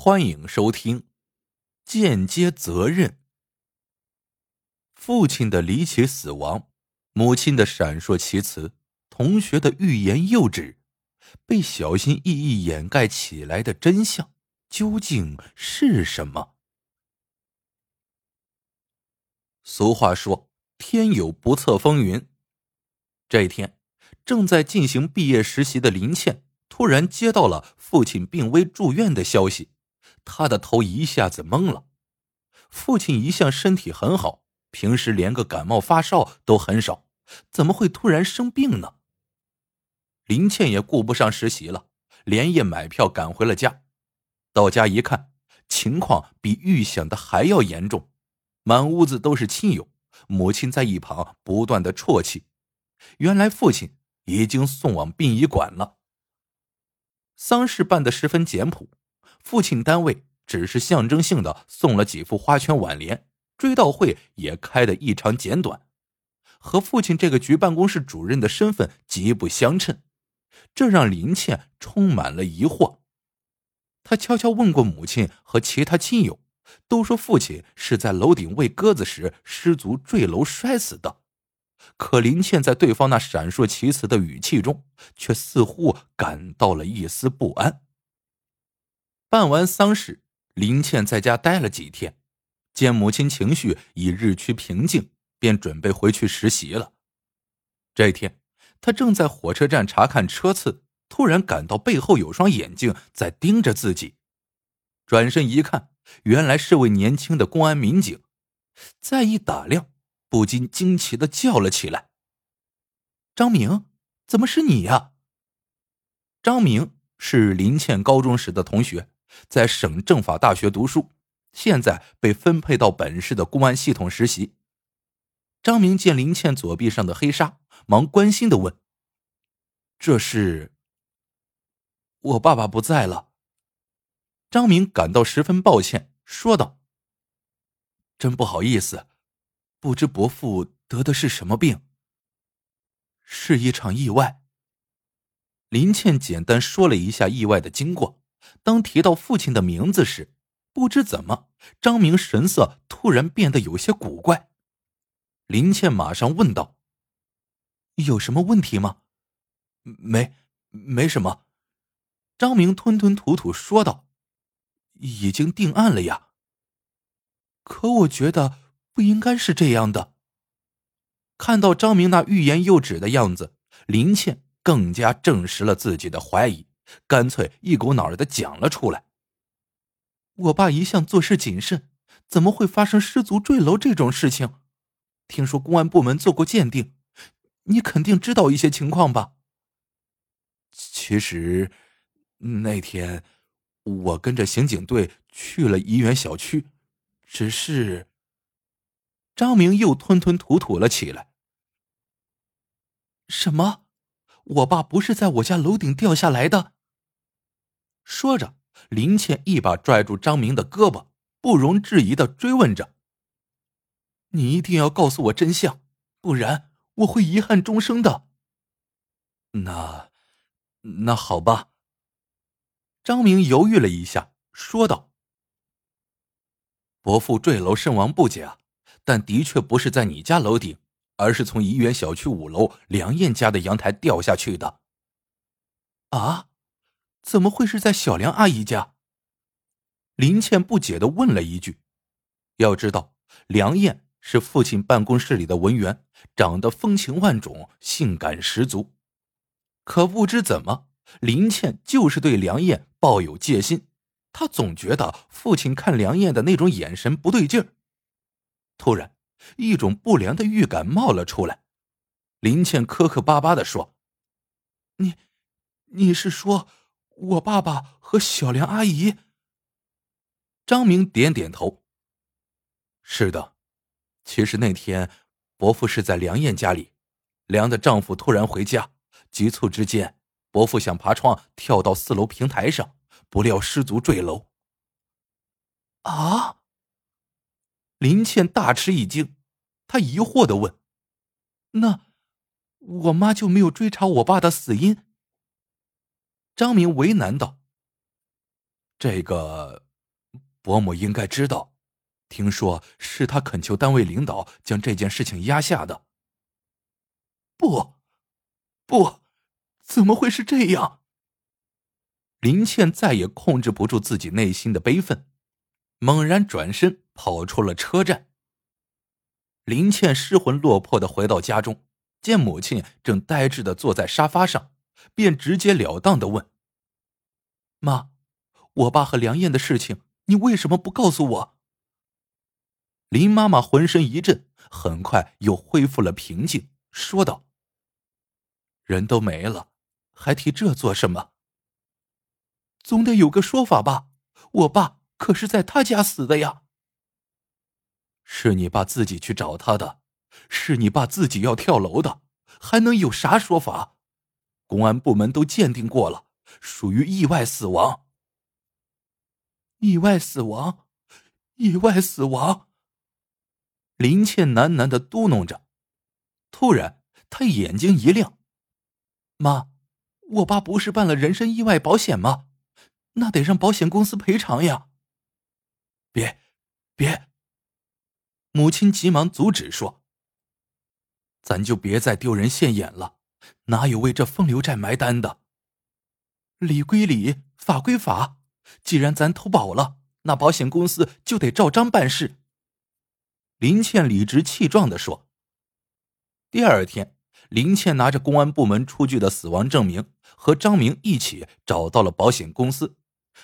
欢迎收听《间接责任》。父亲的离奇死亡，母亲的闪烁其词，同学的欲言又止，被小心翼翼掩盖起来的真相究竟是什么？俗话说：“天有不测风云。”这一天，正在进行毕业实习的林倩突然接到了父亲病危住院的消息。他的头一下子懵了。父亲一向身体很好，平时连个感冒发烧都很少，怎么会突然生病呢？林倩也顾不上实习了，连夜买票赶回了家。到家一看，情况比预想的还要严重，满屋子都是亲友，母亲在一旁不断的啜泣。原来父亲已经送往殡仪馆了。丧事办得十分简朴。父亲单位只是象征性的送了几副花圈挽联，追悼会也开得异常简短，和父亲这个局办公室主任的身份极不相称，这让林倩充满了疑惑。他悄悄问过母亲和其他亲友，都说父亲是在楼顶喂鸽子时失足坠楼摔死的，可林倩在对方那闪烁其词的语气中，却似乎感到了一丝不安。办完丧事，林倩在家待了几天，见母亲情绪已日趋平静，便准备回去实习了。这天，她正在火车站查看车次，突然感到背后有双眼睛在盯着自己。转身一看，原来是位年轻的公安民警。再一打量，不禁惊奇的叫了起来：“张明，怎么是你呀？”张明是林倩高中时的同学。在省政法大学读书，现在被分配到本市的公安系统实习。张明见林倩左臂上的黑纱，忙关心的问：“这是？”我爸爸不在了。张明感到十分抱歉，说道：“真不好意思，不知伯父得的是什么病？”是一场意外。林倩简单说了一下意外的经过。当提到父亲的名字时，不知怎么，张明神色突然变得有些古怪。林倩马上问道：“有什么问题吗？”“没，没什么。”张明吞吞吐吐说道：“已经定案了呀。”可我觉得不应该是这样的。看到张明那欲言又止的样子，林倩更加证实了自己的怀疑。干脆一股脑儿的讲了出来。我爸一向做事谨慎，怎么会发生失足坠楼这种事情？听说公安部门做过鉴定，你肯定知道一些情况吧？其实那天我跟着刑警队去了怡园小区，只是……张明又吞吞吐吐了起来。什么？我爸不是在我家楼顶掉下来的？说着，林倩一把拽住张明的胳膊，不容置疑的追问着：“你一定要告诉我真相，不然我会遗憾终生的。”那，那好吧。张明犹豫了一下，说道：“伯父坠楼身亡不假，但的确不是在你家楼顶，而是从怡园小区五楼梁燕家的阳台掉下去的。”啊？怎么会是在小梁阿姨家？林倩不解的问了一句。要知道，梁燕是父亲办公室里的文员，长得风情万种，性感十足。可不知怎么，林倩就是对梁燕抱有戒心。她总觉得父亲看梁燕的那种眼神不对劲儿。突然，一种不良的预感冒了出来。林倩磕磕巴巴的说：“你，你是说？”我爸爸和小梁阿姨。张明点点头。是的，其实那天伯父是在梁燕家里，梁的丈夫突然回家，急促之间，伯父想爬窗跳到四楼平台上，不料失足坠楼。啊！林倩大吃一惊，她疑惑的问：“那我妈就没有追查我爸的死因？”张明为难道：“这个伯母应该知道，听说是他恳求单位领导将这件事情压下的。不，不，怎么会是这样？林倩再也控制不住自己内心的悲愤，猛然转身跑出了车站。林倩失魂落魄的回到家中，见母亲正呆滞的坐在沙发上，便直截了当的问：“妈，我爸和梁燕的事情，你为什么不告诉我？”林妈妈浑身一震，很快又恢复了平静，说道：“人都没了，还提这做什么？”总得有个说法吧？我爸可是在他家死的呀。是你爸自己去找他的，是你爸自己要跳楼的，还能有啥说法？公安部门都鉴定过了，属于意外死亡。意外死亡，意外死亡。林倩喃喃的嘟哝着，突然，她眼睛一亮：“妈，我爸不是办了人身意外保险吗？”那得让保险公司赔偿呀！别，别！母亲急忙阻止说：“咱就别再丢人现眼了，哪有为这风流债埋单的？理归理，法归法。既然咱投保了，那保险公司就得照章办事。”林倩理直气壮的说。第二天，林倩拿着公安部门出具的死亡证明，和张明一起找到了保险公司。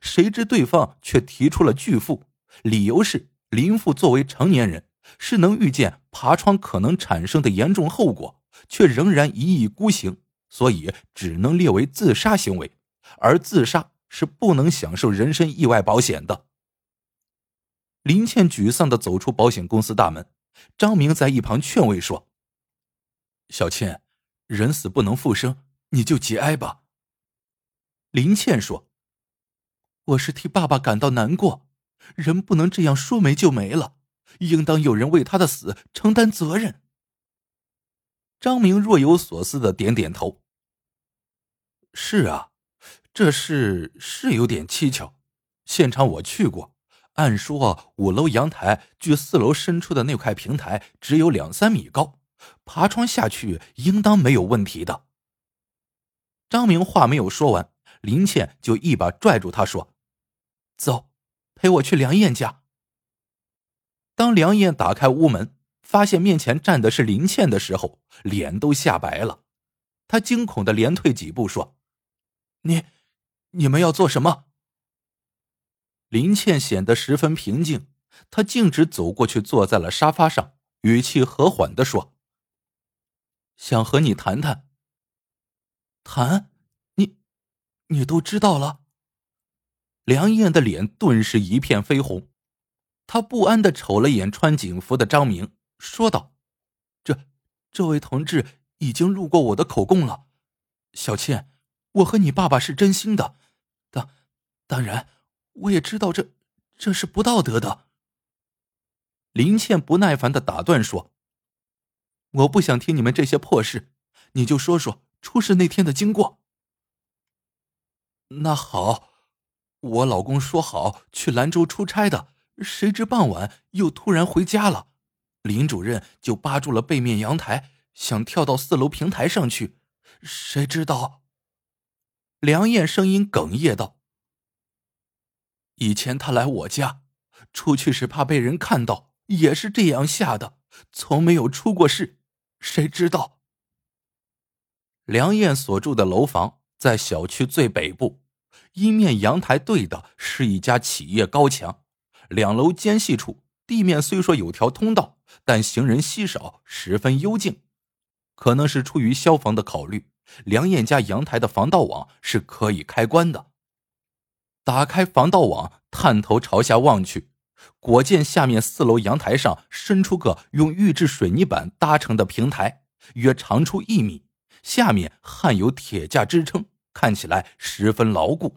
谁知对方却提出了拒付，理由是林父作为成年人，是能预见爬窗可能产生的严重后果，却仍然一意孤行，所以只能列为自杀行为，而自杀是不能享受人身意外保险的。林倩沮丧的走出保险公司大门，张明在一旁劝慰说：“小倩，人死不能复生，你就节哀吧。”林倩说。我是替爸爸感到难过，人不能这样说没就没了，应当有人为他的死承担责任。张明若有所思的点点头。是啊，这事是有点蹊跷。现场我去过，按说五楼阳台距四楼伸出的那块平台只有两三米高，爬窗下去应当没有问题的。张明话没有说完。林倩就一把拽住他说：“走，陪我去梁燕家。”当梁燕打开屋门，发现面前站的是林倩的时候，脸都吓白了。他惊恐的连退几步说：“你，你们要做什么？”林倩显得十分平静，她径直走过去，坐在了沙发上，语气和缓的说：“想和你谈谈。”谈。你你都知道了。梁燕的脸顿时一片绯红，她不安的瞅了眼穿警服的张明，说道：“这，这位同志已经录过我的口供了。小倩，我和你爸爸是真心的，当，当然，我也知道这，这是不道德的。”林倩不耐烦的打断说：“我不想听你们这些破事，你就说说出事那天的经过。”那好，我老公说好去兰州出差的，谁知傍晚又突然回家了。林主任就扒住了背面阳台，想跳到四楼平台上去，谁知道？梁燕声音哽咽道：“以前他来我家，出去时怕被人看到，也是这样吓的，从没有出过事。谁知道？”梁燕所住的楼房。在小区最北部，一面阳台对的是一家企业高墙，两楼间隙处地面虽说有条通道，但行人稀少，十分幽静。可能是出于消防的考虑，梁燕家阳台的防盗网是可以开关的。打开防盗网，探头朝下望去，果见下面四楼阳台上伸出个用预制水泥板搭成的平台，约长出一米。下面焊有铁架支撑，看起来十分牢固，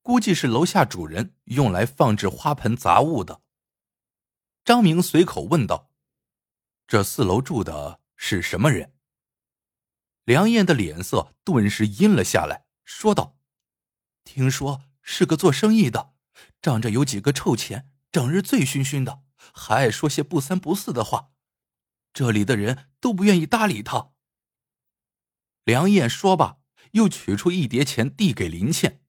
估计是楼下主人用来放置花盆杂物的。张明随口问道：“这四楼住的是什么人？”梁燕的脸色顿时阴了下来，说道：“听说是个做生意的，仗着有几个臭钱，整日醉醺醺的，还爱说些不三不四的话，这里的人都不愿意搭理他。梁燕说罢，又取出一叠钱递给林倩。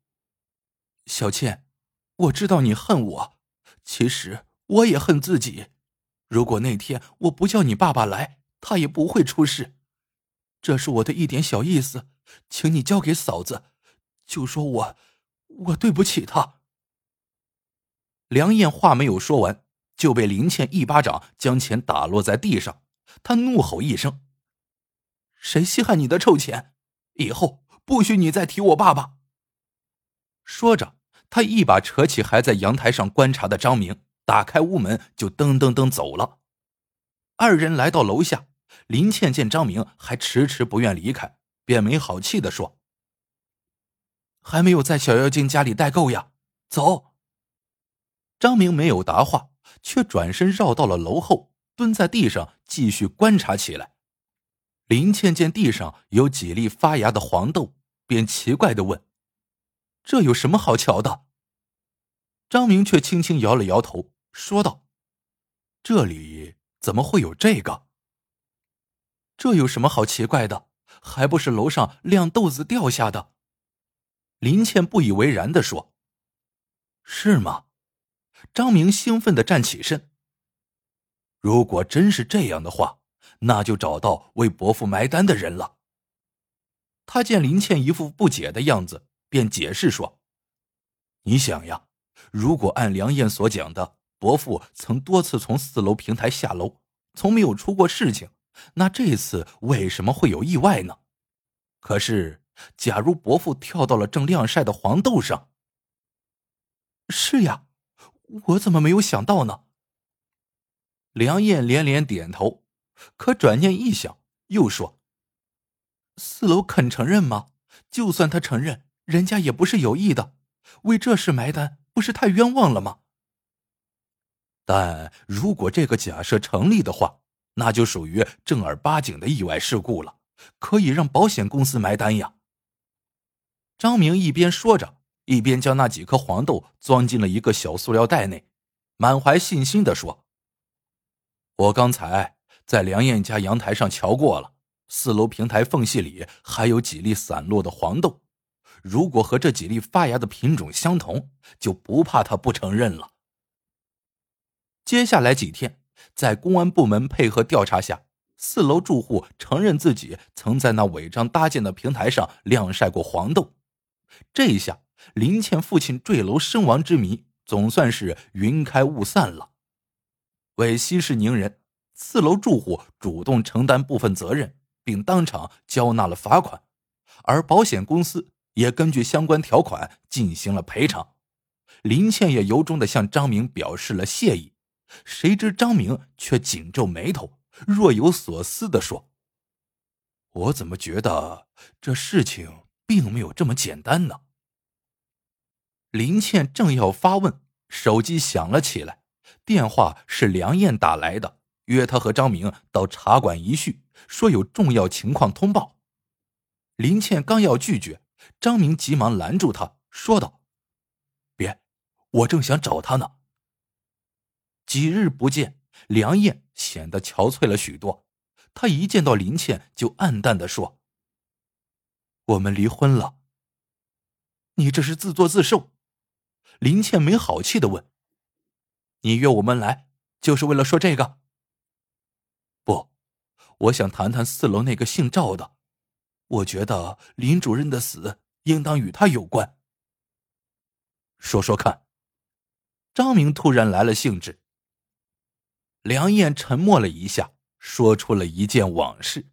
小倩，我知道你恨我，其实我也恨自己。如果那天我不叫你爸爸来，他也不会出事。这是我的一点小意思，请你交给嫂子，就说我，我对不起他。梁燕话没有说完，就被林倩一巴掌将钱打落在地上，她怒吼一声。谁稀罕你的臭钱？以后不许你再提我爸爸！说着，他一把扯起还在阳台上观察的张明，打开屋门就噔噔噔走了。二人来到楼下，林倩见张明还迟迟不愿离开，便没好气的说：“还没有在小妖精家里待够呀，走。”张明没有答话，却转身绕到了楼后，蹲在地上继续观察起来。林倩见地上有几粒发芽的黄豆，便奇怪的问：“这有什么好瞧的？”张明却轻轻摇了摇头，说道：“这里怎么会有这个？这有什么好奇怪的？还不是楼上晾豆子掉下的。”林倩不以为然的说：“是吗？”张明兴奋的站起身：“如果真是这样的话。”那就找到为伯父埋单的人了。他见林倩一副不解的样子，便解释说：“你想呀，如果按梁燕所讲的，伯父曾多次从四楼平台下楼，从没有出过事情，那这次为什么会有意外呢？可是，假如伯父跳到了正晾晒的黄豆上，是呀，我怎么没有想到呢？”梁燕连连点头。可转念一想，又说：“四楼肯承认吗？就算他承认，人家也不是有意的，为这事埋单，不是太冤枉了吗？”但如果这个假设成立的话，那就属于正儿八经的意外事故了，可以让保险公司埋单呀。张明一边说着，一边将那几颗黄豆装进了一个小塑料袋内，满怀信心的说：“我刚才。”在梁燕家阳台上瞧过了，四楼平台缝隙里还有几粒散落的黄豆。如果和这几粒发芽的品种相同，就不怕他不承认了。接下来几天，在公安部门配合调查下，四楼住户承认自己曾在那违章搭建的平台上晾晒过黄豆。这一下林倩父亲坠楼身亡之谜总算是云开雾散了。为息事宁人。四楼住户主动承担部分责任，并当场交纳了罚款，而保险公司也根据相关条款进行了赔偿。林倩也由衷的向张明表示了谢意。谁知张明却紧皱眉头，若有所思的说：“我怎么觉得这事情并没有这么简单呢？”林倩正要发问，手机响了起来，电话是梁燕打来的。约他和张明到茶馆一叙，说有重要情况通报。林倩刚要拒绝，张明急忙拦住他，说道：“别，我正想找他呢。”几日不见，梁燕显得憔悴了许多。他一见到林倩，就暗淡的说：“我们离婚了。”你这是自作自受。林倩没好气的问：“你约我们来，就是为了说这个？”不，我想谈谈四楼那个姓赵的。我觉得林主任的死应当与他有关。说说看。张明突然来了兴致。梁燕沉默了一下，说出了一件往事。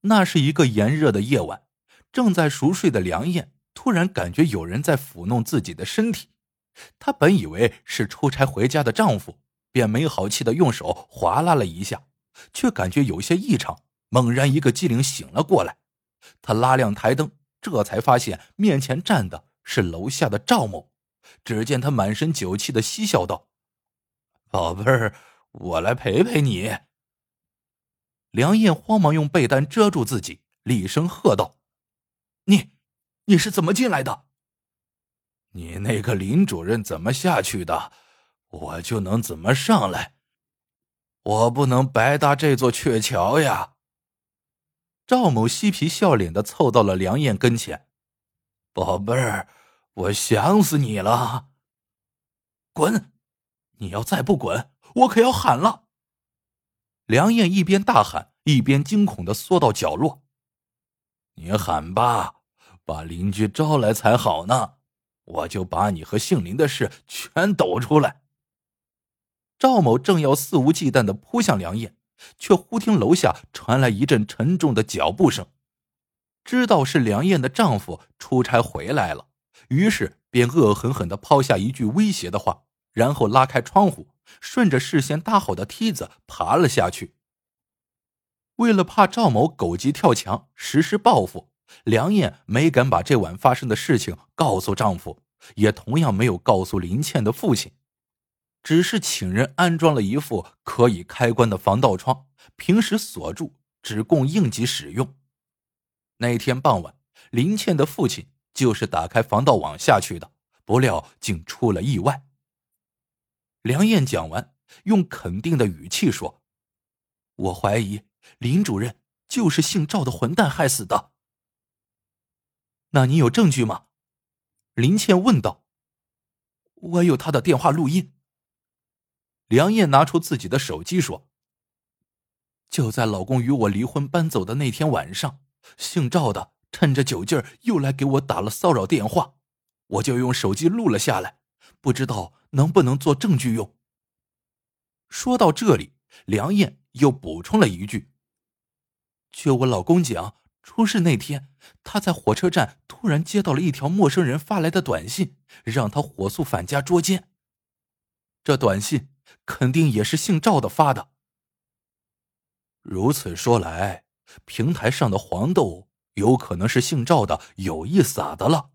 那是一个炎热的夜晚，正在熟睡的梁燕突然感觉有人在抚弄自己的身体。她本以为是出差回家的丈夫。便没好气的用手划拉了一下，却感觉有些异常，猛然一个机灵醒了过来。他拉亮台灯，这才发现面前站的是楼下的赵某。只见他满身酒气的嬉笑道：“宝贝儿，我来陪陪你。”梁燕慌忙用被单遮住自己，厉声喝道：“你，你是怎么进来的？”你那个林主任怎么下去的，我就能怎么上来。我不能白搭这座鹊桥呀。赵某嬉皮笑脸的凑到了梁燕跟前，宝贝儿，我想死你了。滚！你要再不滚，我可要喊了。梁燕一边大喊，一边惊恐的缩到角落。你喊吧，把邻居招来才好呢。我就把你和姓林的事全抖出来。赵某正要肆无忌惮的扑向梁燕，却忽听楼下传来一阵沉重的脚步声，知道是梁燕的丈夫出差回来了，于是便恶狠狠的抛下一句威胁的话，然后拉开窗户，顺着事先搭好的梯子爬了下去。为了怕赵某狗急跳墙实施报复。梁燕没敢把这晚发生的事情告诉丈夫，也同样没有告诉林倩的父亲，只是请人安装了一副可以开关的防盗窗，平时锁住，只供应急使用。那天傍晚，林倩的父亲就是打开防盗网下去的，不料竟出了意外。梁燕讲完，用肯定的语气说：“我怀疑林主任就是姓赵的混蛋害死的。”那你有证据吗？林倩问道。我有他的电话录音。梁燕拿出自己的手机说：“就在老公与我离婚搬走的那天晚上，姓赵的趁着酒劲儿又来给我打了骚扰电话，我就用手机录了下来，不知道能不能做证据用。”说到这里，梁燕又补充了一句：“据我老公讲。”出事那天，他在火车站突然接到了一条陌生人发来的短信，让他火速返家捉奸。这短信肯定也是姓赵的发的。如此说来，平台上的黄豆有可能是姓赵的有意撒的了。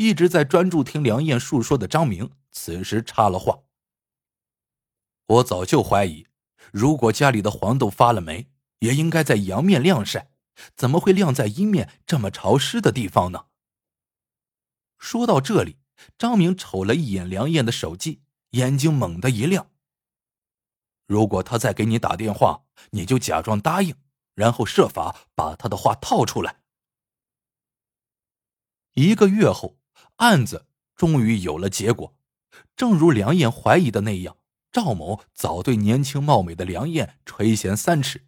一直在专注听梁燕述说的张明，此时插了话：“我早就怀疑，如果家里的黄豆发了霉，也应该在阳面晾晒。”怎么会晾在阴面这么潮湿的地方呢？说到这里，张明瞅了一眼梁燕的手机，眼睛猛地一亮。如果他再给你打电话，你就假装答应，然后设法把他的话套出来。一个月后，案子终于有了结果，正如梁燕怀疑的那样，赵某早对年轻貌美的梁燕垂涎三尺。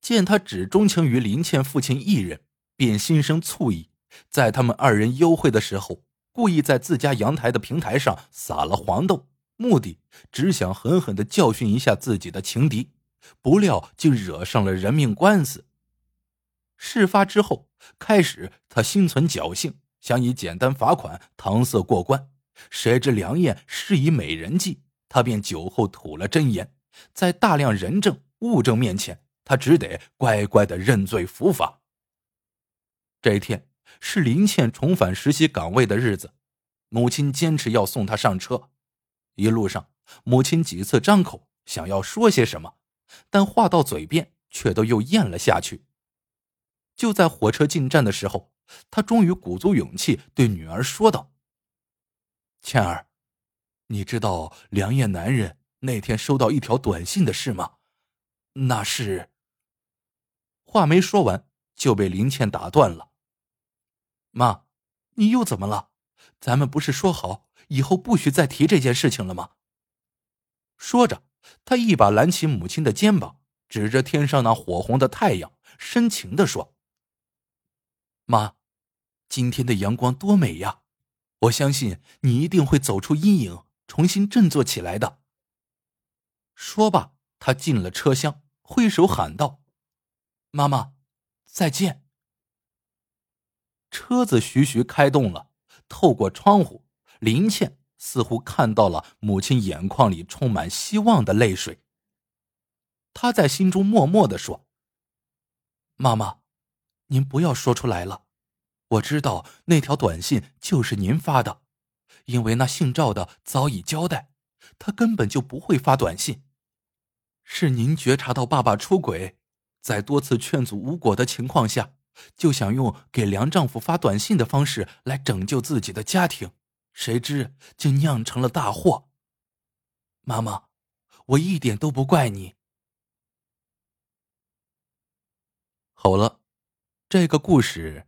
见他只钟情于林倩父亲一人，便心生醋意，在他们二人幽会的时候，故意在自家阳台的平台上撒了黄豆，目的只想狠狠的教训一下自己的情敌，不料竟惹上了人命官司。事发之后，开始他心存侥幸，想以简单罚款搪塞过关，谁知梁燕施以美人计，他便酒后吐了真言，在大量人证物证面前。他只得乖乖的认罪伏法。这一天是林倩重返实习岗位的日子，母亲坚持要送她上车。一路上，母亲几次张口想要说些什么，但话到嘴边却都又咽了下去。就在火车进站的时候，他终于鼓足勇气对女儿说道：“倩儿，你知道梁燕男人那天收到一条短信的事吗？那是……”话没说完，就被林倩打断了。妈，你又怎么了？咱们不是说好以后不许再提这件事情了吗？说着，他一把揽起母亲的肩膀，指着天上那火红的太阳，深情的说：“妈，今天的阳光多美呀！我相信你一定会走出阴影，重新振作起来的。”说罢，他进了车厢，挥手喊道。妈妈，再见。车子徐徐开动了，透过窗户，林倩似乎看到了母亲眼眶里充满希望的泪水。她在心中默默的说：“妈妈，您不要说出来了。我知道那条短信就是您发的，因为那姓赵的早已交代，他根本就不会发短信。是您觉察到爸爸出轨。”在多次劝阻无果的情况下，就想用给梁丈夫发短信的方式来拯救自己的家庭，谁知竟酿成了大祸。妈妈，我一点都不怪你。好了，这个故事